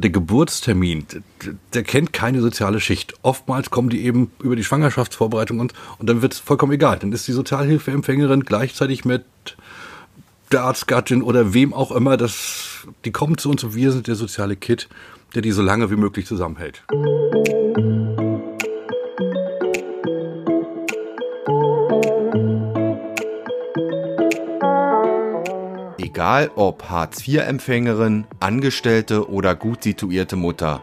Der Geburtstermin, der, kennt keine soziale Schicht. Oftmals kommen die eben über die Schwangerschaftsvorbereitung und, und dann wird es vollkommen egal. Dann ist die Sozialhilfeempfängerin gleichzeitig mit der Arztgattin oder wem auch immer, das, die kommen zu uns und wir sind der soziale Kit, der die so lange wie möglich zusammenhält. Egal ob Hartz-IV-Empfängerin, Angestellte oder gut situierte Mutter.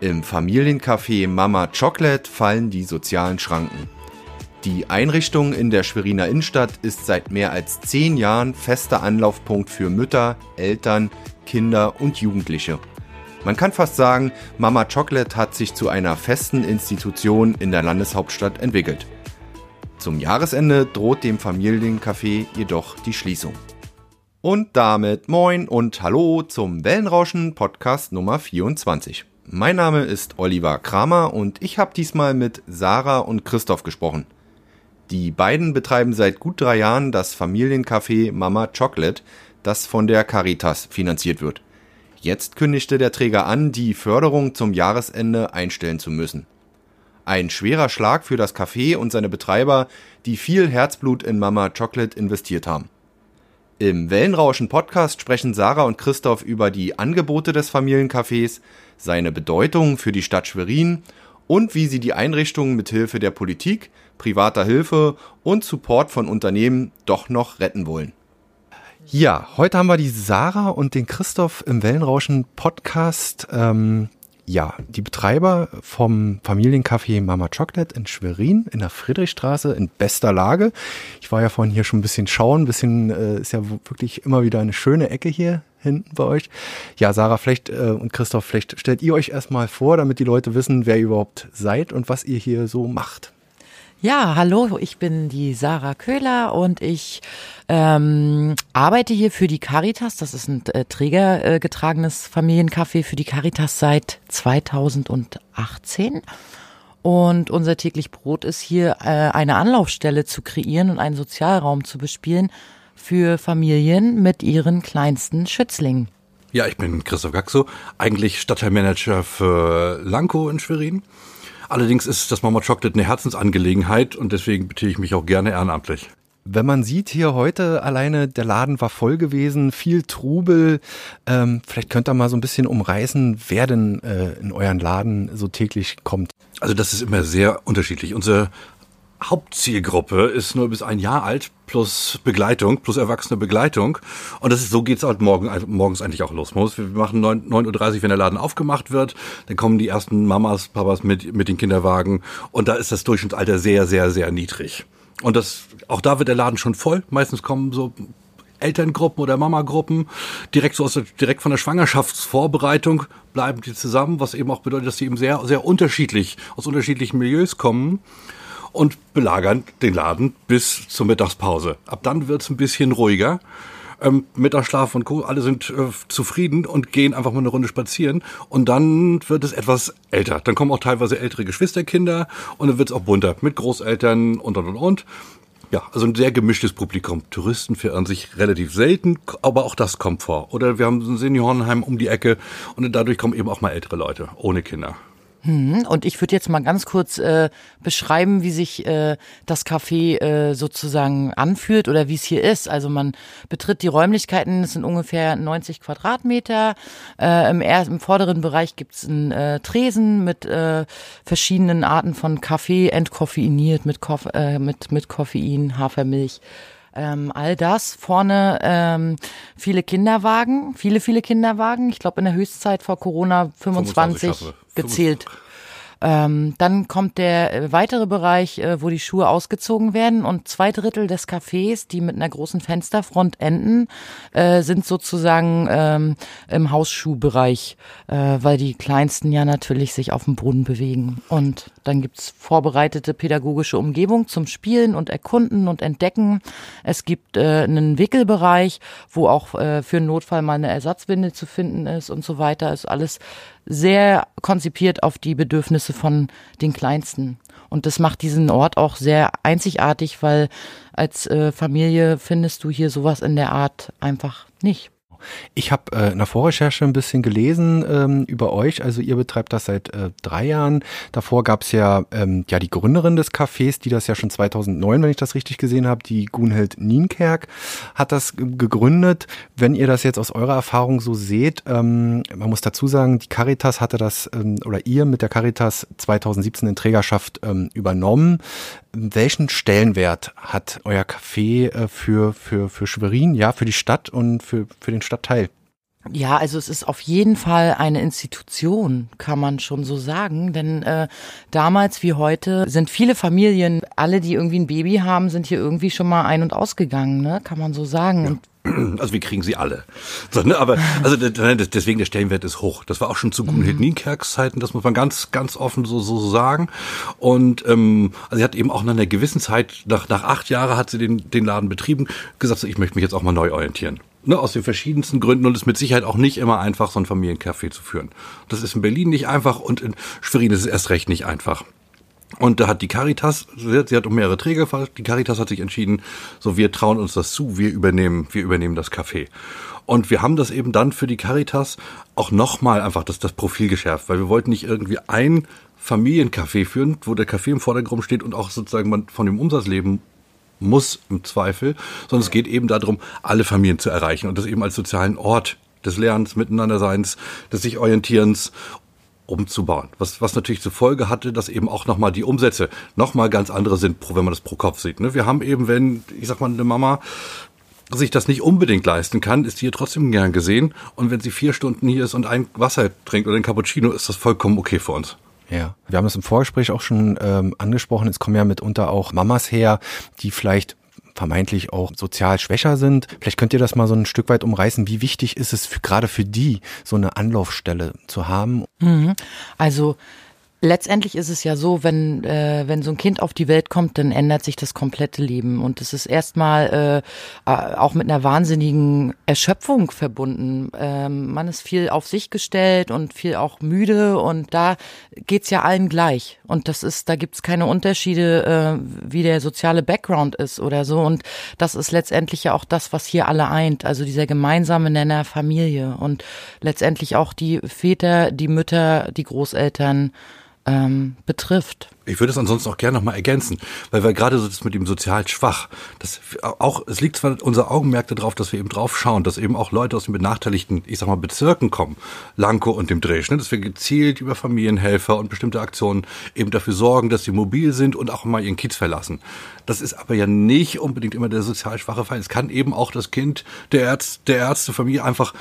Im Familiencafé Mama Chocolate fallen die sozialen Schranken. Die Einrichtung in der Schweriner Innenstadt ist seit mehr als zehn Jahren fester Anlaufpunkt für Mütter, Eltern, Kinder und Jugendliche. Man kann fast sagen, Mama Chocolate hat sich zu einer festen Institution in der Landeshauptstadt entwickelt. Zum Jahresende droht dem Familiencafé jedoch die Schließung. Und damit moin und hallo zum Wellenrauschen Podcast Nummer 24. Mein Name ist Oliver Kramer und ich habe diesmal mit Sarah und Christoph gesprochen. Die beiden betreiben seit gut drei Jahren das Familiencafé Mama Chocolate, das von der Caritas finanziert wird. Jetzt kündigte der Träger an, die Förderung zum Jahresende einstellen zu müssen. Ein schwerer Schlag für das Café und seine Betreiber, die viel Herzblut in Mama Chocolate investiert haben. Im Wellenrauschen Podcast sprechen Sarah und Christoph über die Angebote des Familiencafés, seine Bedeutung für die Stadt Schwerin und wie sie die Einrichtung mit Hilfe der Politik, privater Hilfe und Support von Unternehmen doch noch retten wollen. Ja, heute haben wir die Sarah und den Christoph im Wellenrauschen Podcast. Ähm, ja, die Betreiber vom Familiencafé Mama Chocolate in Schwerin in der Friedrichstraße in bester Lage. Ich war ja vorhin hier schon ein bisschen schauen, ein bisschen äh, ist ja wirklich immer wieder eine schöne Ecke hier hinten bei euch. Ja, Sarah, vielleicht äh, und Christoph, vielleicht stellt ihr euch erstmal vor, damit die Leute wissen, wer ihr überhaupt seid und was ihr hier so macht. Ja, hallo, ich bin die Sarah Köhler und ich ähm, arbeite hier für die Caritas. Das ist ein äh, trägergetragenes Familiencafé für die Caritas seit 2018. Und unser täglich Brot ist hier äh, eine Anlaufstelle zu kreieren und einen Sozialraum zu bespielen für Familien mit ihren kleinsten Schützlingen. Ja, ich bin Christoph Gaxo, eigentlich Stadtteilmanager für Lanko in Schwerin. Allerdings ist das Mama Chocolate eine Herzensangelegenheit und deswegen betätige ich mich auch gerne ehrenamtlich. Wenn man sieht hier heute alleine, der Laden war voll gewesen, viel Trubel. Ähm, vielleicht könnt ihr mal so ein bisschen umreißen, wer denn äh, in euren Laden so täglich kommt. Also das ist immer sehr unterschiedlich. Unsere Hauptzielgruppe ist nur bis ein Jahr alt plus Begleitung, plus erwachsene Begleitung. Und das ist, so geht's halt morgen, morgens eigentlich auch los. Wir machen 9.30 Uhr, wenn der Laden aufgemacht wird. Dann kommen die ersten Mamas, Papas mit, mit den Kinderwagen. Und da ist das Durchschnittsalter sehr, sehr, sehr niedrig. Und das, auch da wird der Laden schon voll. Meistens kommen so Elterngruppen oder Mamagruppen direkt so aus direkt von der Schwangerschaftsvorbereitung bleiben die zusammen, was eben auch bedeutet, dass sie eben sehr, sehr unterschiedlich, aus unterschiedlichen Milieus kommen und belagern den Laden bis zur Mittagspause. Ab dann wird's ein bisschen ruhiger. Ähm, Mittagsschlaf und Co. Alle sind äh, zufrieden und gehen einfach mal eine Runde spazieren. Und dann wird es etwas älter. Dann kommen auch teilweise ältere Geschwisterkinder und dann wird's auch bunter mit Großeltern und und und und. Ja, also ein sehr gemischtes Publikum. Touristen verirren sich relativ selten, aber auch das kommt vor. Oder wir haben ein Seniorenheim um die Ecke und dadurch kommen eben auch mal ältere Leute ohne Kinder. Hm, und ich würde jetzt mal ganz kurz äh, beschreiben, wie sich äh, das Café äh, sozusagen anfühlt oder wie es hier ist. Also man betritt die Räumlichkeiten, es sind ungefähr 90 Quadratmeter. Äh, im, er Im vorderen Bereich gibt's einen äh, Tresen mit äh, verschiedenen Arten von Kaffee, entkoffeiniert mit, Koff äh, mit, mit Koffein, Hafermilch. Ähm, all das. Vorne ähm, viele Kinderwagen, viele, viele Kinderwagen. Ich glaube in der Höchstzeit vor Corona 25, 25 gezählt. Ähm, dann kommt der äh, weitere Bereich, äh, wo die Schuhe ausgezogen werden und zwei Drittel des Cafés, die mit einer großen Fensterfront enden, äh, sind sozusagen ähm, im Hausschuhbereich, äh, weil die Kleinsten ja natürlich sich auf dem Boden bewegen. Und dann gibt's vorbereitete pädagogische Umgebung zum Spielen und Erkunden und Entdecken. Es gibt äh, einen Wickelbereich, wo auch äh, für einen Notfall mal eine Ersatzwinde zu finden ist und so weiter. Ist alles sehr konzipiert auf die Bedürfnisse von den Kleinsten. Und das macht diesen Ort auch sehr einzigartig, weil als äh, Familie findest du hier sowas in der Art einfach nicht. Ich habe äh, in der Vorrecherche ein bisschen gelesen ähm, über euch. Also ihr betreibt das seit äh, drei Jahren. Davor gab es ja ähm, ja die Gründerin des Cafés, die das ja schon 2009, wenn ich das richtig gesehen habe, die Gunhild Nienkerk hat das gegründet. Wenn ihr das jetzt aus eurer Erfahrung so seht, ähm, man muss dazu sagen, die Caritas hatte das ähm, oder ihr mit der Caritas 2017 in Trägerschaft ähm, übernommen. Welchen Stellenwert hat euer Café äh, für, für, für Schwerin, ja, für die Stadt und für, für den Stadtteil? Ja, also es ist auf jeden Fall eine Institution, kann man schon so sagen. Denn äh, damals wie heute sind viele Familien, alle, die irgendwie ein Baby haben, sind hier irgendwie schon mal ein- und ausgegangen, ne? kann man so sagen. Ja. Also wir kriegen sie alle. So, ne, aber also deswegen der Stellenwert ist hoch. Das war auch schon zu Gunhild mhm. Nienkerks Zeiten, das muss man ganz, ganz offen so, so sagen. Und ähm, also sie hat eben auch nach einer gewissen Zeit, nach, nach acht Jahren hat sie den, den Laden betrieben, gesagt, so, ich möchte mich jetzt auch mal neu orientieren. Ne, aus den verschiedensten Gründen und es ist mit Sicherheit auch nicht immer einfach, so ein Familiencafé zu führen. Das ist in Berlin nicht einfach und in Schwerin ist es erst recht nicht einfach. Und da hat die Caritas, sie hat um mehrere Träger, die Caritas hat sich entschieden, so wir trauen uns das zu, wir übernehmen, wir übernehmen das Café. Und wir haben das eben dann für die Caritas auch nochmal einfach das, das Profil geschärft, weil wir wollten nicht irgendwie ein Familiencafé führen, wo der Kaffee im Vordergrund steht und auch sozusagen man von dem Umsatz leben muss im Zweifel, sondern es geht eben darum, alle Familien zu erreichen und das eben als sozialen Ort des Lernens, Miteinanderseins, des sich Orientierens umzubauen. Was, was natürlich zur Folge hatte, dass eben auch nochmal die Umsätze nochmal ganz andere sind, wenn man das pro Kopf sieht. Ne? Wir haben eben, wenn, ich sag mal, eine Mama sich das nicht unbedingt leisten kann, ist hier trotzdem gern gesehen. Und wenn sie vier Stunden hier ist und ein Wasser trinkt oder ein Cappuccino, ist das vollkommen okay für uns. Ja, wir haben es im Vorgespräch auch schon ähm, angesprochen. Es kommen ja mitunter auch Mamas her, die vielleicht vermeintlich auch sozial schwächer sind. Vielleicht könnt ihr das mal so ein Stück weit umreißen. Wie wichtig ist es für, gerade für die, so eine Anlaufstelle zu haben? Mhm. Also letztendlich ist es ja so, wenn, äh, wenn so ein Kind auf die Welt kommt, dann ändert sich das komplette Leben. Und es ist erstmal äh, auch mit einer wahnsinnigen Erschöpfung verbunden. Ähm, man ist viel auf sich gestellt und viel auch müde und da geht's ja allen gleich. Und das ist, da gibt's keine Unterschiede, äh, wie der soziale Background ist oder so. Und das ist letztendlich ja auch das, was hier alle eint. Also dieser gemeinsame Nenner Familie und letztendlich auch die Väter, die Mütter, die Großeltern ähm, betrifft. Ich würde es ansonsten auch gerne nochmal ergänzen, weil wir gerade so das mit dem sozial schwach, das auch, es liegt zwar unser Augenmerk darauf, dass wir eben drauf schauen, dass eben auch Leute aus den benachteiligten, ich sag mal, Bezirken kommen, Lanko und dem Dresch, ne, dass wir gezielt über Familienhelfer und bestimmte Aktionen eben dafür sorgen, dass sie mobil sind und auch mal ihren Kiez verlassen. Das ist aber ja nicht unbedingt immer der sozial schwache Fall. Es kann eben auch das Kind der Ärzte, der Ärztefamilie einfach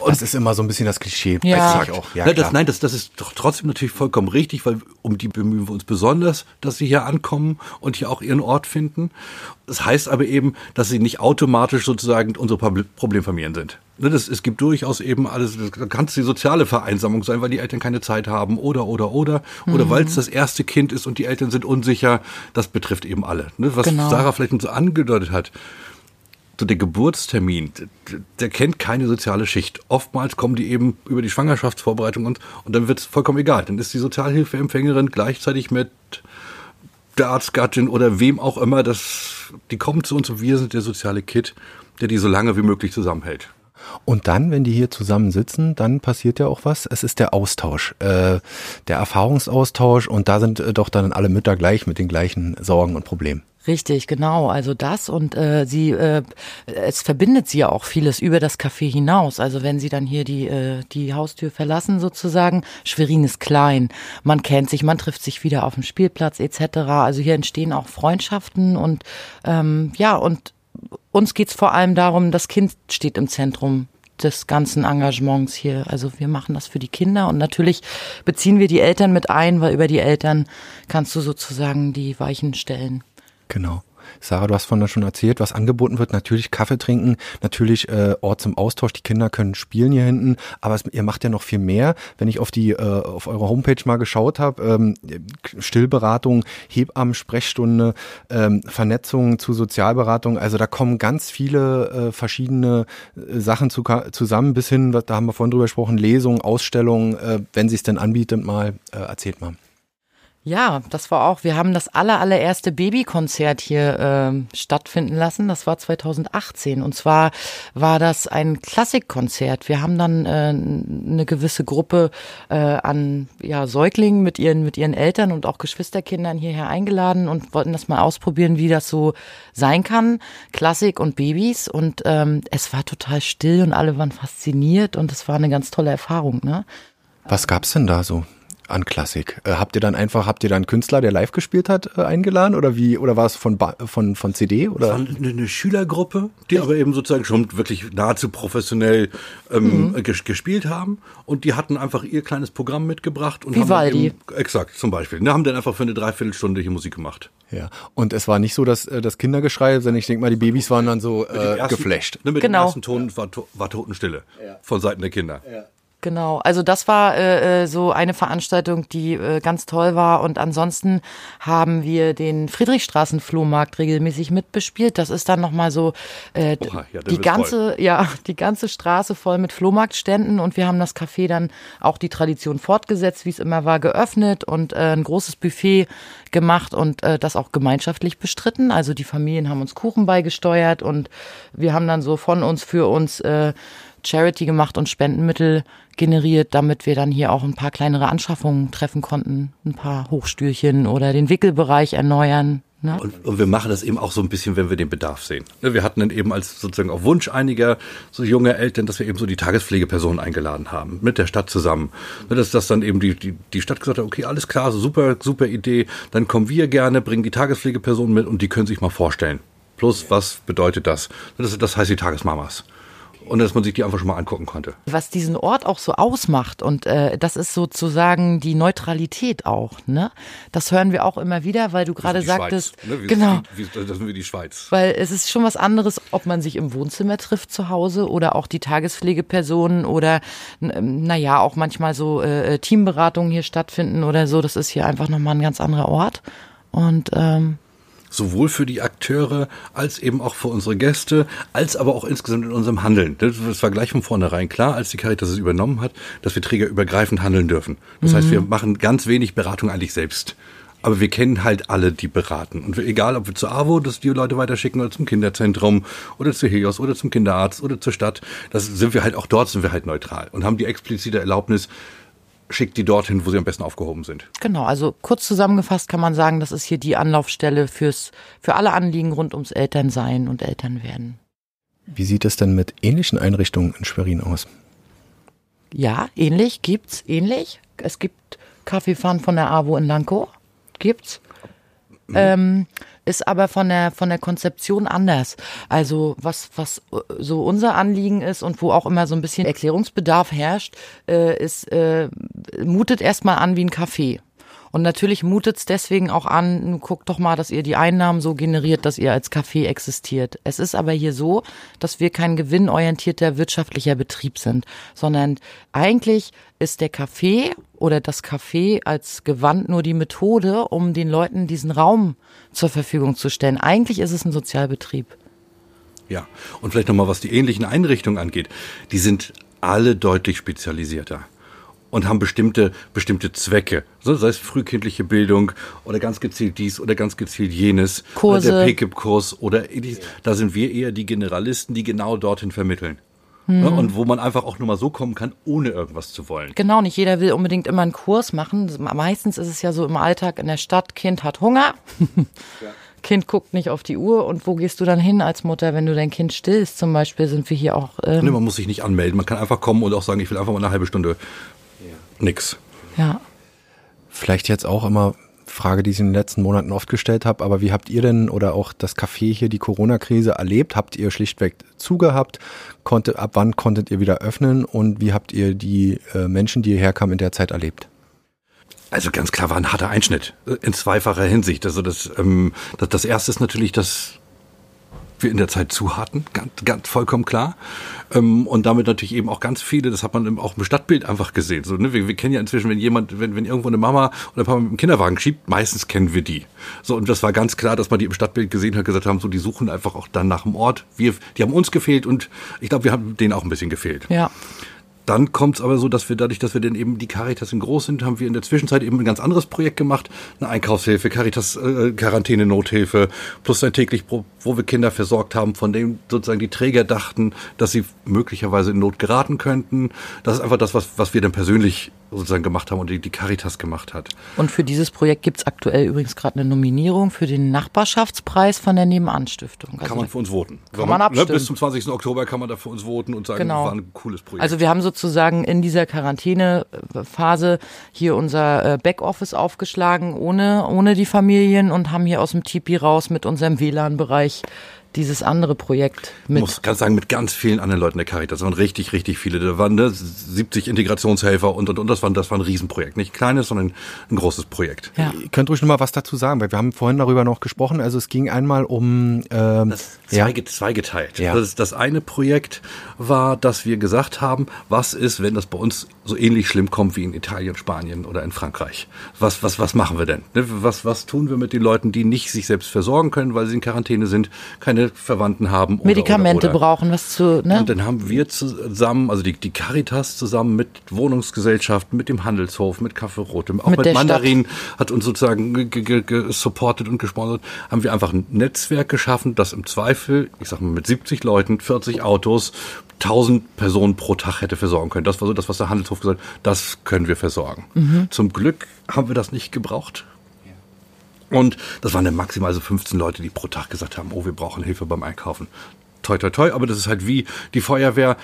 und das ist immer so ein bisschen das Klischee. Ja. Ich auch. Ja, nein, das, nein das, das ist doch trotzdem natürlich vollkommen richtig, weil um die bemühen wir uns besonders, dass sie hier ankommen und hier auch ihren Ort finden. Das heißt aber eben, dass sie nicht automatisch sozusagen unsere Problemfamilien sind. Ne, das, es gibt durchaus eben alles, das kann die soziale Vereinsamung sein, weil die Eltern keine Zeit haben oder, oder, oder, oder mhm. weil es das erste Kind ist und die Eltern sind unsicher. Das betrifft eben alle. Ne, was genau. Sarah vielleicht so angedeutet hat der Geburtstermin, der, kennt keine soziale Schicht. Oftmals kommen die eben über die Schwangerschaftsvorbereitung und, und dann wird es vollkommen egal. Dann ist die Sozialhilfeempfängerin gleichzeitig mit der Arztgattin oder wem auch immer, das, die kommen zu uns und wir sind der soziale Kit, der die so lange wie möglich zusammenhält. Und dann, wenn die hier zusammen sitzen, dann passiert ja auch was. Es ist der Austausch, äh, der Erfahrungsaustausch und da sind äh, doch dann alle Mütter gleich mit den gleichen Sorgen und Problemen. Richtig, genau. Also das und äh, sie, äh, es verbindet sie ja auch vieles über das Café hinaus. Also wenn sie dann hier die äh, die Haustür verlassen sozusagen, Schwerin ist klein, man kennt sich, man trifft sich wieder auf dem Spielplatz etc. Also hier entstehen auch Freundschaften und ähm, ja und uns geht's vor allem darum, das Kind steht im Zentrum des ganzen Engagements hier. Also wir machen das für die Kinder und natürlich beziehen wir die Eltern mit ein, weil über die Eltern kannst du sozusagen die Weichen stellen. Genau. Sarah, du hast da schon erzählt, was angeboten wird. Natürlich Kaffee trinken, natürlich äh, Ort zum Austausch. Die Kinder können spielen hier hinten, aber es, ihr macht ja noch viel mehr. Wenn ich auf die äh, auf eure Homepage mal geschaut habe, ähm, Stillberatung, Hebammen, Sprechstunde, ähm, Vernetzung zu Sozialberatung. Also da kommen ganz viele äh, verschiedene äh, Sachen zu, zusammen, bis hin, da haben wir vorhin drüber gesprochen, Lesungen, Ausstellungen, äh, wenn sie es denn anbietet, mal äh, erzählt mal. Ja, das war auch, wir haben das aller, allererste Babykonzert hier äh, stattfinden lassen. Das war 2018. Und zwar war das ein Klassikkonzert. Wir haben dann äh, eine gewisse Gruppe äh, an ja, Säuglingen mit ihren, mit ihren Eltern und auch Geschwisterkindern hierher eingeladen und wollten das mal ausprobieren, wie das so sein kann. Klassik und Babys. Und ähm, es war total still und alle waren fasziniert und es war eine ganz tolle Erfahrung. Ne? Was gab's denn da so? An Klassik. Äh, habt ihr dann einfach, habt ihr dann einen Künstler, der live gespielt hat, äh, eingeladen oder wie? Oder war es von von von CD oder? Von eine, eine Schülergruppe, die aber eben sozusagen schon wirklich nahezu professionell ähm, mhm. ges gespielt haben und die hatten einfach ihr kleines Programm mitgebracht und Vivaldi. haben eben, exakt zum Beispiel, ne, haben dann einfach für eine Dreiviertelstunde hier Musik gemacht. Ja, und es war nicht so, dass äh, das Kindergeschrei, sondern ich denke mal, die Babys waren dann so äh, ersten, geflasht. Ne, mit genau. dem ersten Ton war, war Totenstille ja. von Seiten der Kinder. Ja. Genau, also das war äh, äh, so eine Veranstaltung, die äh, ganz toll war. Und ansonsten haben wir den Friedrichstraßen-Flohmarkt regelmäßig mitbespielt. Das ist dann nochmal so äh, Oha, ja, die ganze, voll. ja, die ganze Straße voll mit Flohmarktständen. Und wir haben das Café dann auch die Tradition fortgesetzt, wie es immer war, geöffnet und äh, ein großes Buffet gemacht und äh, das auch gemeinschaftlich bestritten. Also die Familien haben uns Kuchen beigesteuert und wir haben dann so von uns für uns äh, Charity gemacht und Spendenmittel generiert, damit wir dann hier auch ein paar kleinere Anschaffungen treffen konnten. Ein paar Hochstühlchen oder den Wickelbereich erneuern. Ne? Und, und, wir machen das eben auch so ein bisschen, wenn wir den Bedarf sehen. Ne, wir hatten dann eben als sozusagen auf Wunsch einiger so junge Eltern, dass wir eben so die Tagespflegepersonen eingeladen haben, mit der Stadt zusammen. Ne, dass das dann eben die, die, die Stadt gesagt hat, okay, alles klar, super, super Idee, dann kommen wir gerne, bringen die Tagespflegepersonen mit und die können sich mal vorstellen. Plus, was bedeutet das? Das, das heißt die Tagesmamas und dass man sich die einfach schon mal angucken konnte. Was diesen Ort auch so ausmacht und äh, das ist sozusagen die Neutralität auch. Ne? Das hören wir auch immer wieder, weil du gerade sagtest, ne? wie, genau, wie, wie, das sind wir die Schweiz. Weil es ist schon was anderes, ob man sich im Wohnzimmer trifft zu Hause oder auch die Tagespflegepersonen oder naja auch manchmal so äh, Teamberatungen hier stattfinden oder so. Das ist hier einfach nochmal ein ganz anderer Ort und ähm, sowohl für die Akteure als eben auch für unsere Gäste, als aber auch insgesamt in unserem Handeln. Das war gleich von vornherein klar, als die Caritas es übernommen hat, dass wir trägerübergreifend handeln dürfen. Das mhm. heißt, wir machen ganz wenig Beratung eigentlich selbst. Aber wir kennen halt alle, die beraten. Und egal, ob wir zur AWO, dass die Leute weiterschicken, oder zum Kinderzentrum, oder zu Helios, oder zum Kinderarzt, oder zur Stadt, das sind wir halt, auch dort sind wir halt neutral und haben die explizite Erlaubnis, schickt die dorthin, wo sie am besten aufgehoben sind. Genau, also kurz zusammengefasst kann man sagen, das ist hier die Anlaufstelle fürs, für alle Anliegen rund ums Elternsein und Elternwerden. Wie sieht es denn mit ähnlichen Einrichtungen in Schwerin aus? Ja, ähnlich gibt's, ähnlich. Es gibt Kaffeefahren von der AWO in Lankow. Gibt's. Mhm. Ähm, ist aber von der von der Konzeption anders. Also was was äh, so unser Anliegen ist und wo auch immer so ein bisschen Erklärungsbedarf herrscht, äh, ist äh, mutet erstmal an wie ein Café. Und natürlich mutet es deswegen auch an, guckt doch mal, dass ihr die Einnahmen so generiert, dass ihr als Café existiert. Es ist aber hier so, dass wir kein gewinnorientierter wirtschaftlicher Betrieb sind, sondern eigentlich ist der Café oder das Café als Gewand nur die Methode, um den Leuten diesen Raum zur Verfügung zu stellen. Eigentlich ist es ein Sozialbetrieb. Ja, und vielleicht nochmal, was die ähnlichen Einrichtungen angeht. Die sind alle deutlich spezialisierter und haben bestimmte, bestimmte Zwecke. So, sei es frühkindliche Bildung oder ganz gezielt dies oder ganz gezielt jenes. Kurse. Oder der PKIP-Kurs oder dies. Da sind wir eher die Generalisten, die genau dorthin vermitteln. Hm. Und wo man einfach auch nur mal so kommen kann, ohne irgendwas zu wollen. Genau, nicht jeder will unbedingt immer einen Kurs machen. Meistens ist es ja so im Alltag in der Stadt, Kind hat Hunger. Ja. Kind guckt nicht auf die Uhr und wo gehst du dann hin als Mutter, wenn du dein Kind stillst? Zum Beispiel sind wir hier auch. Ähm nee, man muss sich nicht anmelden. Man kann einfach kommen und auch sagen, ich will einfach mal eine halbe Stunde nix. Ja. Vielleicht jetzt auch immer Frage, die ich in den letzten Monaten oft gestellt habe, aber wie habt ihr denn oder auch das Café hier die Corona-Krise erlebt? Habt ihr schlichtweg zugehabt? Konnte, ab wann konntet ihr wieder öffnen und wie habt ihr die äh, Menschen, die hierher kamen, in der Zeit erlebt? Also ganz klar war ein harter Einschnitt äh, in zweifacher Hinsicht. Also das, ähm, das, das erste ist natürlich das wir in der Zeit zu hatten, ganz, ganz vollkommen klar. Ähm, und damit natürlich eben auch ganz viele, das hat man auch im Stadtbild einfach gesehen. So, ne? wir, wir kennen ja inzwischen, wenn jemand, wenn, wenn irgendwo eine Mama oder ein Papa mit dem Kinderwagen schiebt, meistens kennen wir die. So, und das war ganz klar, dass man die im Stadtbild gesehen hat, gesagt haben, so, die suchen einfach auch dann nach dem Ort. Wir, die haben uns gefehlt und ich glaube, wir haben denen auch ein bisschen gefehlt. Ja. Dann kommt es aber so, dass wir dadurch, dass wir denn eben die Caritas in groß sind, haben wir in der Zwischenzeit eben ein ganz anderes Projekt gemacht. Eine Einkaufshilfe, Caritas äh, Quarantäne Nothilfe, plus ein täglich, wo wir Kinder versorgt haben, von dem sozusagen die Träger dachten, dass sie möglicherweise in Not geraten könnten. Das ist einfach das, was, was wir dann persönlich sozusagen gemacht haben und die, die Caritas gemacht hat. Und für dieses Projekt gibt es aktuell übrigens gerade eine Nominierung für den Nachbarschaftspreis von der Nebenanstiftung. Also kann man für uns voten. Kann man, man abstimmen. Ne, bis zum 20. Oktober kann man da für uns voten und sagen, genau. war ein cooles Projekt. Also wir haben sozusagen in dieser Quarantänephase hier unser äh, Backoffice aufgeschlagen ohne, ohne die Familien und haben hier aus dem Tipi raus mit unserem WLAN-Bereich dieses andere Projekt mit. Ich muss ganz sagen, mit ganz vielen anderen Leuten der Caritas. Das waren richtig, richtig viele. Da waren ne, 70 Integrationshelfer und, und, und. Das war, das war ein Riesenprojekt. Nicht ein kleines, sondern ein großes Projekt. Ja. Ihr könnt ruhig noch mal was dazu sagen, weil wir haben vorhin darüber noch gesprochen. Also es ging einmal um... Ähm, das zwei, ja. zweigeteilt. Ja. Das, das eine Projekt war, dass wir gesagt haben, was ist, wenn das bei uns so ähnlich schlimm kommt wie in Italien, Spanien oder in Frankreich? Was, was, was machen wir denn? Ne, was, was tun wir mit den Leuten, die nicht sich selbst versorgen können, weil sie in Quarantäne sind, keine Verwandten haben. Oder, Medikamente oder, oder. brauchen, was zu. Ne? Und dann haben wir zusammen, also die, die Caritas zusammen mit Wohnungsgesellschaften, mit dem Handelshof, mit Kaffee Rotem, auch mit, mit Mandarin Stadt. hat uns sozusagen gesupportet und gesponsert, haben wir einfach ein Netzwerk geschaffen, das im Zweifel, ich sag mal mit 70 Leuten, 40 Autos, 1000 Personen pro Tag hätte versorgen können. Das war so das, was der Handelshof gesagt hat, das können wir versorgen. Mhm. Zum Glück haben wir das nicht gebraucht. Und das waren dann maximal so 15 Leute, die pro Tag gesagt haben, oh, wir brauchen Hilfe beim Einkaufen. Toi, toi, toi, aber das ist halt wie die Feuerwehr.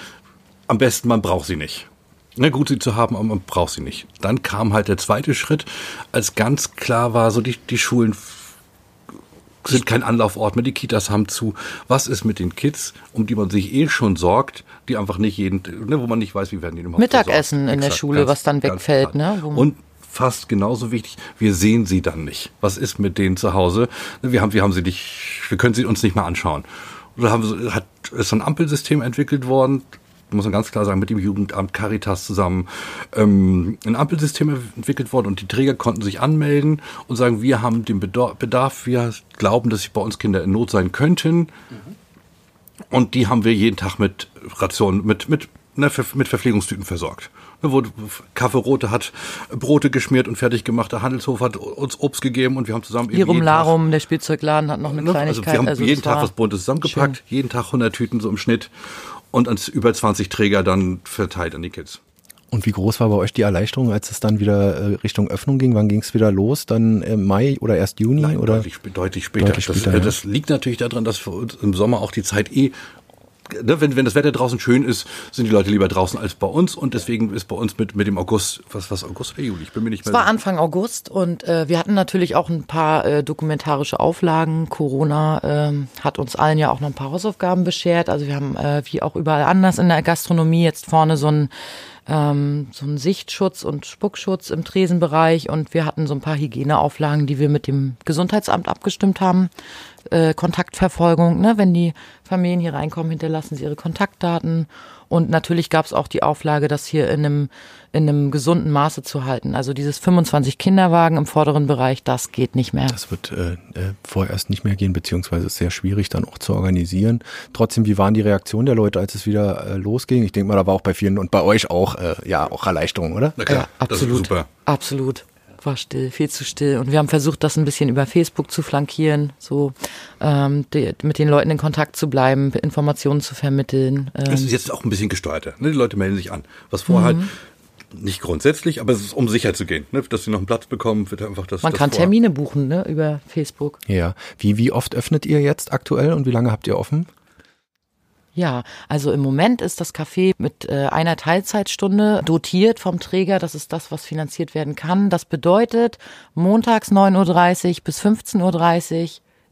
Am besten, man braucht sie nicht. Ne, gut, sie zu haben, aber man braucht sie nicht. Dann kam halt der zweite Schritt, als ganz klar war, so die, die Schulen sind kein Anlaufort mehr, die Kitas haben zu. Was ist mit den Kids, um die man sich eh schon sorgt, die einfach nicht jeden, ne, wo man nicht weiß, wie werden die im Mittagessen in Exakt, der Schule, ganz, was dann wegfällt, ne? Und fast genauso wichtig. Wir sehen sie dann nicht. Was ist mit denen zu Hause? Wir haben, wir haben sie nicht, wir können sie uns nicht mal anschauen. Oder haben, hat, ist so ein Ampelsystem entwickelt worden, muss man ganz klar sagen, mit dem Jugendamt Caritas zusammen ähm, ein Ampelsystem entwickelt worden und die Träger konnten sich anmelden und sagen, wir haben den Bedarf, wir glauben, dass sich bei uns Kinder in Not sein könnten. Mhm. Und die haben wir jeden Tag mit Rationen, mit, mit, ne, mit Verpflegungstüten versorgt. Ne, wo Kaffee Rote hat Brote geschmiert und fertig gemacht. Der Handelshof hat uns Obst gegeben und wir haben zusammen Lirum Larum, der Spielzeugladen hat noch eine Kleinigkeit. Also wir haben also jeden Tag was Buntes zusammengepackt, schön. jeden Tag 100 Tüten so im Schnitt und ans über 20 Träger dann verteilt an die Kids. Und wie groß war bei euch die Erleichterung, als es dann wieder äh, Richtung Öffnung ging? Wann ging es wieder los? Dann im Mai oder erst Juni? Nein, oder? Deutlich, deutlich später. Deutlich später das, ja. das liegt natürlich daran, dass für uns im Sommer auch die Zeit eh ne, wenn, wenn das Wetter draußen schön ist, sind die Leute lieber draußen als bei uns und deswegen ist bei uns mit, mit dem August, was, was August oder Juli? Ich bin mir nicht mehr Es war Anfang August und äh, wir hatten natürlich auch ein paar äh, dokumentarische Auflagen. Corona äh, hat uns allen ja auch noch ein paar Hausaufgaben beschert. Also wir haben, äh, wie auch überall anders in der Gastronomie, jetzt vorne so ein ähm, so ein Sichtschutz und Spuckschutz im Tresenbereich und wir hatten so ein paar Hygieneauflagen, die wir mit dem Gesundheitsamt abgestimmt haben. Äh, Kontaktverfolgung, ne? wenn die Familien hier reinkommen, hinterlassen sie ihre Kontaktdaten. Und natürlich gab es auch die Auflage, das hier in einem, in einem gesunden Maße zu halten. Also dieses 25 Kinderwagen im vorderen Bereich, das geht nicht mehr. Das wird äh, äh, vorerst nicht mehr gehen, beziehungsweise ist sehr schwierig dann auch zu organisieren. Trotzdem, wie waren die Reaktionen der Leute, als es wieder äh, losging? Ich denke mal, da war auch bei vielen und bei euch auch, äh, ja, auch Erleichterung, oder? Na klar, ja, absolut. super. Absolut war still, viel zu still. Und wir haben versucht, das ein bisschen über Facebook zu flankieren, so ähm, die, mit den Leuten in Kontakt zu bleiben, Informationen zu vermitteln. Ähm. Das ist jetzt auch ein bisschen gesteuerter. Ne? Die Leute melden sich an. Was vorher mhm. halt nicht grundsätzlich, aber es ist um sicher zu gehen, ne? dass sie noch einen Platz bekommen, wird einfach das. Man das kann vor. Termine buchen ne? über Facebook. Ja. Wie, wie oft öffnet ihr jetzt aktuell und wie lange habt ihr offen? Ja, also im Moment ist das Café mit äh, einer Teilzeitstunde dotiert vom Träger. Das ist das, was finanziert werden kann. Das bedeutet montags 9.30 Uhr bis 15.30 Uhr,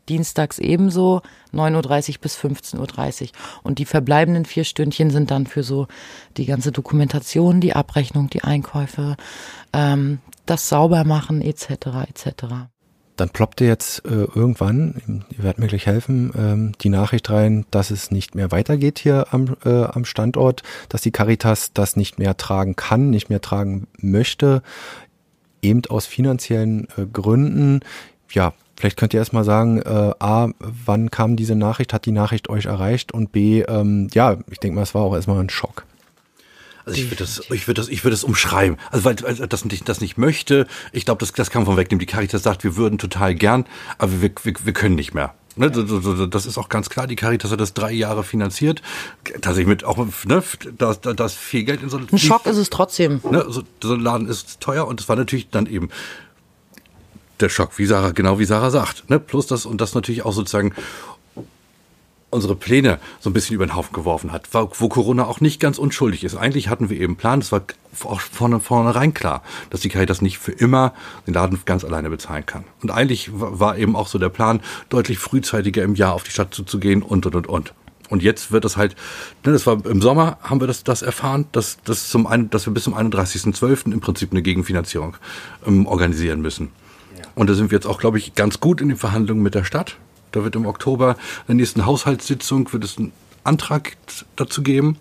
dienstags ebenso 9.30 Uhr bis 15.30 Uhr. Und die verbleibenden vier Stündchen sind dann für so die ganze Dokumentation, die Abrechnung, die Einkäufe, ähm, das Saubermachen etc. etc dann ploppte jetzt äh, irgendwann, ihr werdet mir gleich helfen, ähm, die Nachricht rein, dass es nicht mehr weitergeht hier am, äh, am Standort, dass die Caritas das nicht mehr tragen kann, nicht mehr tragen möchte, eben aus finanziellen äh, Gründen. Ja, vielleicht könnt ihr erstmal sagen, äh, A, wann kam diese Nachricht, hat die Nachricht euch erreicht und B, ähm, ja, ich denke mal, es war auch erstmal ein Schock. Also ich würde das, ich würde das, ich würde das umschreiben. Also weil, weil das nicht, das nicht möchte. Ich glaube, das, das kann man von wegnehmen. Die Caritas sagt, wir würden total gern, aber wir, wir, wir können nicht mehr. Ne, das ist auch ganz klar. Die Caritas hat das drei Jahre finanziert. Tatsächlich mit auch, ne, da ist viel Geld in so Ein Schock ist es trotzdem. Ne, so, so ein Laden ist teuer und es war natürlich dann eben der Schock, wie Sarah, genau wie Sarah sagt. Ne? Plus das und das natürlich auch sozusagen unsere Pläne so ein bisschen über den Haufen geworfen hat, wo Corona auch nicht ganz unschuldig ist. Eigentlich hatten wir eben einen Plan, es war auch vorne, vornherein klar, dass die das nicht für immer den Laden ganz alleine bezahlen kann. Und eigentlich war eben auch so der Plan, deutlich frühzeitiger im Jahr auf die Stadt zuzugehen und, und, und, und. Und jetzt wird es halt, ne, das war im Sommer, haben wir das, das erfahren, dass, dass, zum einen, dass wir bis zum 31.12. im Prinzip eine Gegenfinanzierung ähm, organisieren müssen. Und da sind wir jetzt auch, glaube ich, ganz gut in den Verhandlungen mit der Stadt. Da wird im Oktober in der nächsten Haushaltssitzung wird es einen Antrag dazu geben.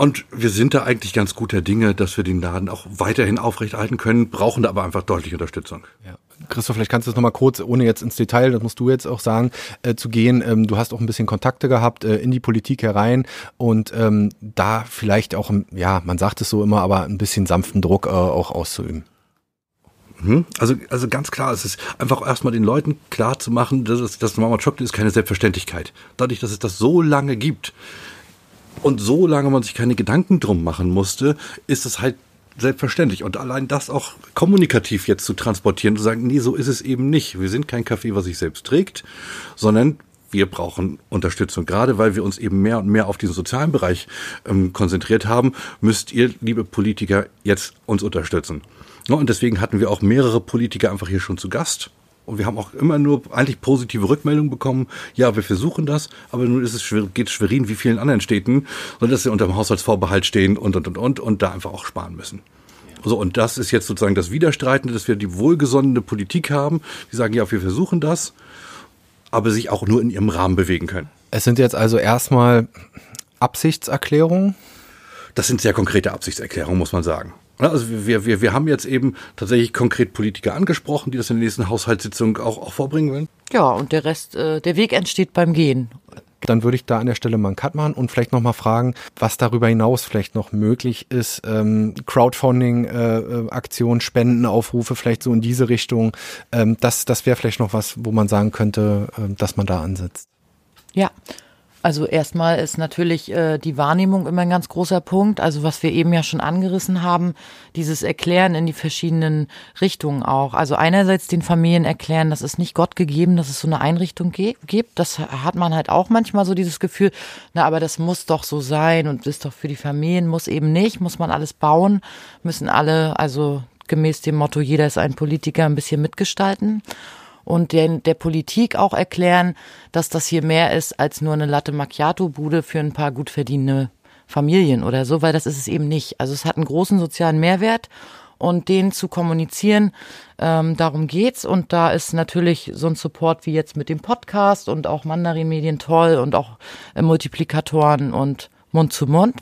Und wir sind da eigentlich ganz guter Dinge, dass wir den Laden auch weiterhin aufrechterhalten können, brauchen da aber einfach deutlich Unterstützung. Ja. Christoph, vielleicht kannst du es nochmal kurz, ohne jetzt ins Detail, das musst du jetzt auch sagen, äh, zu gehen. Ähm, du hast auch ein bisschen Kontakte gehabt äh, in die Politik herein und ähm, da vielleicht auch, ja, man sagt es so immer, aber ein bisschen sanften Druck äh, auch auszuüben. Mhm. Also, also ganz klar, es ist einfach erstmal den Leuten klar zu machen, dass es, das Mama Chocolate ist keine Selbstverständlichkeit. Dadurch, dass es das so lange gibt und so lange man sich keine Gedanken drum machen musste, ist es halt selbstverständlich. Und allein das auch kommunikativ jetzt zu transportieren, zu sagen, nee, so ist es eben nicht. Wir sind kein Café, was sich selbst trägt, sondern wir brauchen Unterstützung. Gerade weil wir uns eben mehr und mehr auf diesen sozialen Bereich ähm, konzentriert haben, müsst ihr, liebe Politiker, jetzt uns unterstützen. Ja, und deswegen hatten wir auch mehrere Politiker einfach hier schon zu Gast. Und wir haben auch immer nur eigentlich positive Rückmeldungen bekommen. Ja, wir versuchen das, aber nun ist es geht Schwerin wie vielen anderen Städten, sondern dass sie unter dem Haushaltsvorbehalt stehen und, und, und, und, und da einfach auch sparen müssen. So, und das ist jetzt sozusagen das Widerstreitende, dass wir die wohlgesonnene Politik haben, die sagen, ja, wir versuchen das, aber sich auch nur in ihrem Rahmen bewegen können. Es sind jetzt also erstmal Absichtserklärungen? Das sind sehr konkrete Absichtserklärungen, muss man sagen. Also wir, wir, wir haben jetzt eben tatsächlich konkret Politiker angesprochen, die das in der nächsten Haushaltssitzung auch, auch vorbringen wollen. Ja, und der Rest, äh, der Weg entsteht beim Gehen. Dann würde ich da an der Stelle mal einen Cut machen und vielleicht nochmal fragen, was darüber hinaus vielleicht noch möglich ist. Ähm, Crowdfunding-Aktionen, äh, Spendenaufrufe, vielleicht so in diese Richtung. Ähm, das das wäre vielleicht noch was, wo man sagen könnte, äh, dass man da ansetzt. Ja, also erstmal ist natürlich äh, die Wahrnehmung immer ein ganz großer Punkt. Also was wir eben ja schon angerissen haben, dieses Erklären in die verschiedenen Richtungen auch. Also einerseits den Familien erklären, dass es nicht Gott gegeben, dass es so eine Einrichtung gibt. Das hat man halt auch manchmal so dieses Gefühl, na, aber das muss doch so sein und ist doch für die Familien, muss eben nicht, muss man alles bauen, müssen alle, also gemäß dem Motto, jeder ist ein Politiker, ein bisschen mitgestalten und der, der Politik auch erklären, dass das hier mehr ist als nur eine Latte Macchiato-Bude für ein paar gut verdienende Familien oder so, weil das ist es eben nicht. Also es hat einen großen sozialen Mehrwert und den zu kommunizieren, ähm, darum geht's. Und da ist natürlich so ein Support wie jetzt mit dem Podcast und auch Mandarin-Medien toll und auch äh, Multiplikatoren und Mund zu Mund.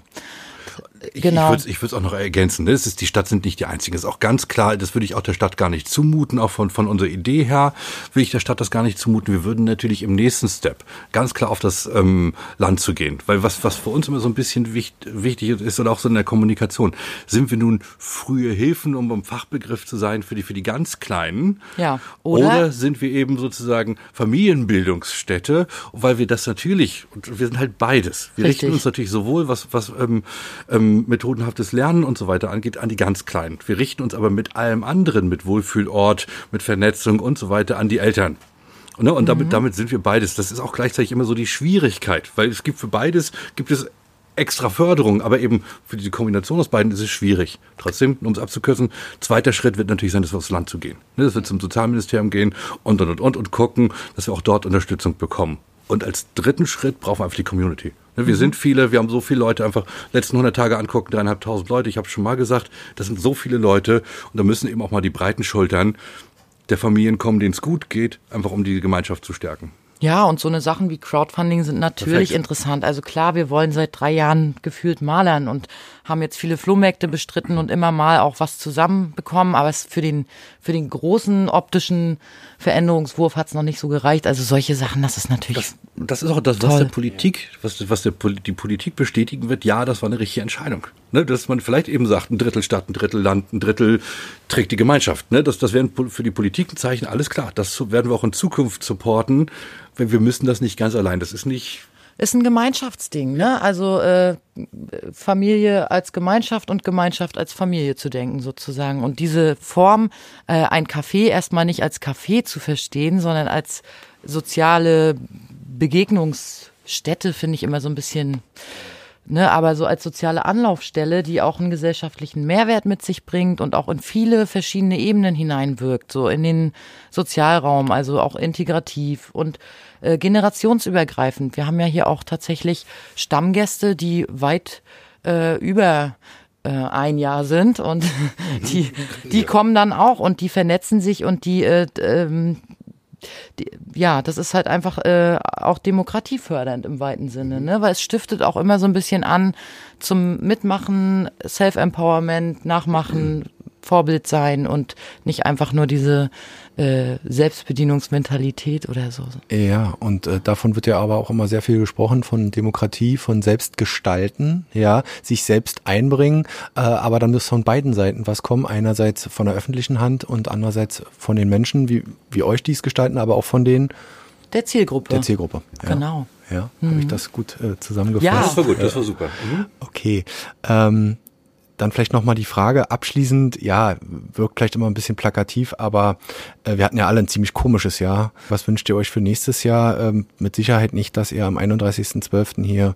Ich, genau. ich würde ich würde es auch noch ergänzen. Das ist, die Stadt sind nicht die einzigen. Das ist auch ganz klar, das würde ich auch der Stadt gar nicht zumuten. Auch von, von unserer Idee her will ich der Stadt das gar nicht zumuten. Wir würden natürlich im nächsten Step ganz klar auf das ähm, Land zu gehen. Weil was, was für uns immer so ein bisschen wichtig, wichtig ist oder auch so in der Kommunikation, sind wir nun frühe Hilfen, um beim Fachbegriff zu sein, für die, für die ganz Kleinen? Ja. Oder, oder sind wir eben sozusagen Familienbildungsstätte, weil wir das natürlich, und wir sind halt beides. Wir Richtig. richten uns natürlich sowohl was, was ähm, ähm, ähm, methodenhaftes Lernen und so weiter angeht, an die ganz Kleinen. Wir richten uns aber mit allem anderen, mit Wohlfühlort, mit Vernetzung und so weiter an die Eltern. Ne? Und damit, mhm. damit sind wir beides. Das ist auch gleichzeitig immer so die Schwierigkeit, weil es gibt für beides, gibt es extra Förderung, aber eben für die Kombination aus beiden ist es schwierig. Trotzdem, um es abzukürzen, zweiter Schritt wird natürlich sein, dass wir aufs Land zu gehen. Ne? Das wird zum Sozialministerium gehen und, und, und, und, und gucken, dass wir auch dort Unterstützung bekommen. Und als dritten Schritt brauchen wir einfach die Community. Ne, wir mhm. sind viele, wir haben so viele Leute einfach letzten 100 Tage angucken, dreieinhalbtausend Leute. Ich habe schon mal gesagt, das sind so viele Leute und da müssen eben auch mal die breiten Schultern der Familien kommen, denen es gut geht, einfach um die Gemeinschaft zu stärken. Ja, und so eine Sachen wie Crowdfunding sind natürlich Perfekt. interessant. Also klar, wir wollen seit drei Jahren gefühlt malern und haben jetzt viele Flohmärkte bestritten und immer mal auch was zusammenbekommen, aber es für den, für den großen optischen Veränderungswurf hat es noch nicht so gereicht. Also solche Sachen, das ist natürlich. Das, das ist auch das, was der Politik, was, was der, die Politik bestätigen wird, ja, das war eine richtige Entscheidung. Ne, dass man vielleicht eben sagt, ein Drittel Stadt, ein Drittel Land, ein Drittel trägt die Gemeinschaft. Ne, das, das wären für die Politik ein Zeichen, alles klar. Das werden wir auch in Zukunft supporten. Wir müssen das nicht ganz allein. Das ist nicht ist ein Gemeinschaftsding, ne? Also äh, Familie als Gemeinschaft und Gemeinschaft als Familie zu denken sozusagen. Und diese Form, äh, ein Café erstmal nicht als Café zu verstehen, sondern als soziale Begegnungsstätte, finde ich immer so ein bisschen ne, aber so als soziale Anlaufstelle, die auch einen gesellschaftlichen Mehrwert mit sich bringt und auch in viele verschiedene Ebenen hineinwirkt, so in den Sozialraum, also auch integrativ und äh, generationsübergreifend. Wir haben ja hier auch tatsächlich Stammgäste, die weit äh, über äh, ein Jahr sind und die, die kommen dann auch und die vernetzen sich und die äh, ähm, die, ja, das ist halt einfach äh, auch demokratiefördernd im weiten Sinne, ne? Weil es stiftet auch immer so ein bisschen an zum Mitmachen, Self-Empowerment, Nachmachen, Vorbild sein und nicht einfach nur diese äh, Selbstbedienungsmentalität oder so. Ja, und äh, davon wird ja aber auch immer sehr viel gesprochen von Demokratie, von Selbstgestalten, ja, sich selbst einbringen, äh, aber dann muss von beiden Seiten was kommen, einerseits von der öffentlichen Hand und andererseits von den Menschen, wie, wie euch dies gestalten, aber auch von den der Zielgruppe. Der Zielgruppe. Ja. Genau. Ja, mhm. habe ich das gut äh, zusammengefasst? Ja, das war gut, das war super. Mhm. Okay. Ähm, dann vielleicht nochmal die Frage abschließend, ja, wirkt vielleicht immer ein bisschen plakativ, aber äh, wir hatten ja alle ein ziemlich komisches Jahr. Was wünscht ihr euch für nächstes Jahr? Ähm, mit Sicherheit nicht, dass ihr am 31.12. hier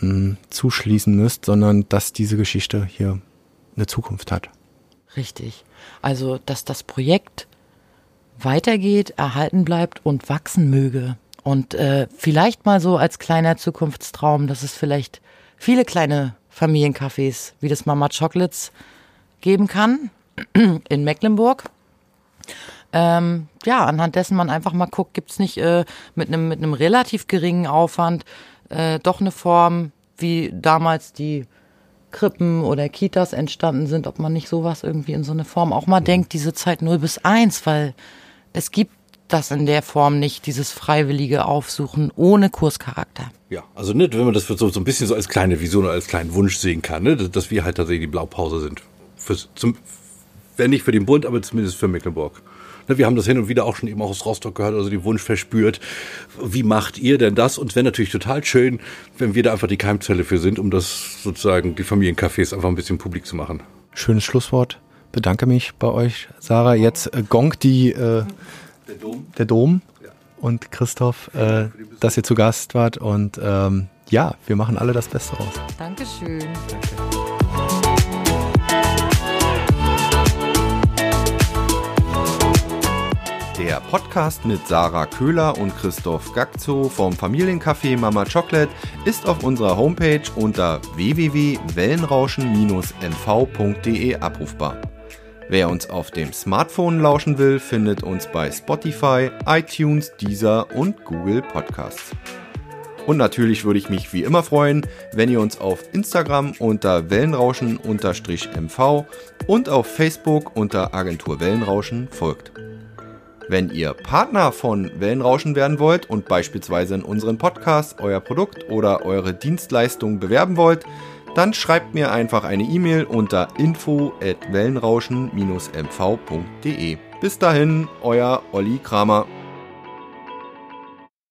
mh, hm, zuschließen müsst, sondern dass diese Geschichte hier eine Zukunft hat. Richtig. Also, dass das Projekt weitergeht, erhalten bleibt und wachsen möge. Und äh, vielleicht mal so als kleiner Zukunftstraum, dass es vielleicht viele kleine Familiencafés wie das Mama Chocolates geben kann in Mecklenburg. Ähm, ja, anhand dessen man einfach mal guckt, gibt es nicht äh, mit einem mit relativ geringen Aufwand äh, doch eine Form, wie damals die Krippen oder Kitas entstanden sind, ob man nicht sowas irgendwie in so eine Form auch mal denkt, diese Zeit 0 bis 1, weil es gibt das in der Form nicht, dieses freiwillige Aufsuchen ohne Kurscharakter. Ja, also nicht, wenn man das so, so ein bisschen so als kleine Vision oder als kleinen Wunsch sehen kann, ne, dass wir halt tatsächlich die Blaupause sind. Fürs, zum, wenn nicht für den Bund, aber zumindest für Mecklenburg. Ne, wir haben das hin und wieder auch schon eben auch aus Rostock gehört, also den Wunsch verspürt. Wie macht ihr denn das? Und es wäre natürlich total schön, wenn wir da einfach die Keimzelle für sind, um das sozusagen, die Familiencafés einfach ein bisschen publik zu machen. Schönes Schlusswort. Bedanke mich bei euch, Sarah. Jetzt äh, gongt die äh, der Dom. Der Dom. Ja. Und Christoph, äh, dass ihr zu Gast wart. Und ähm, ja, wir machen alle das Beste raus. Dankeschön. Danke. Der Podcast mit Sarah Köhler und Christoph Gakzo vom Familiencafé Mama Chocolate ist auf unserer Homepage unter www.wellenrauschen-mv.de abrufbar. Wer uns auf dem Smartphone lauschen will, findet uns bei Spotify, iTunes, Deezer und Google Podcasts. Und natürlich würde ich mich wie immer freuen, wenn ihr uns auf Instagram unter Wellenrauschen-MV und auf Facebook unter Agentur Wellenrauschen folgt. Wenn ihr Partner von Wellenrauschen werden wollt und beispielsweise in unseren Podcast euer Produkt oder eure Dienstleistung bewerben wollt, dann schreibt mir einfach eine E-Mail unter info@wellenrauschen-mv.de. Bis dahin, euer Olli Kramer.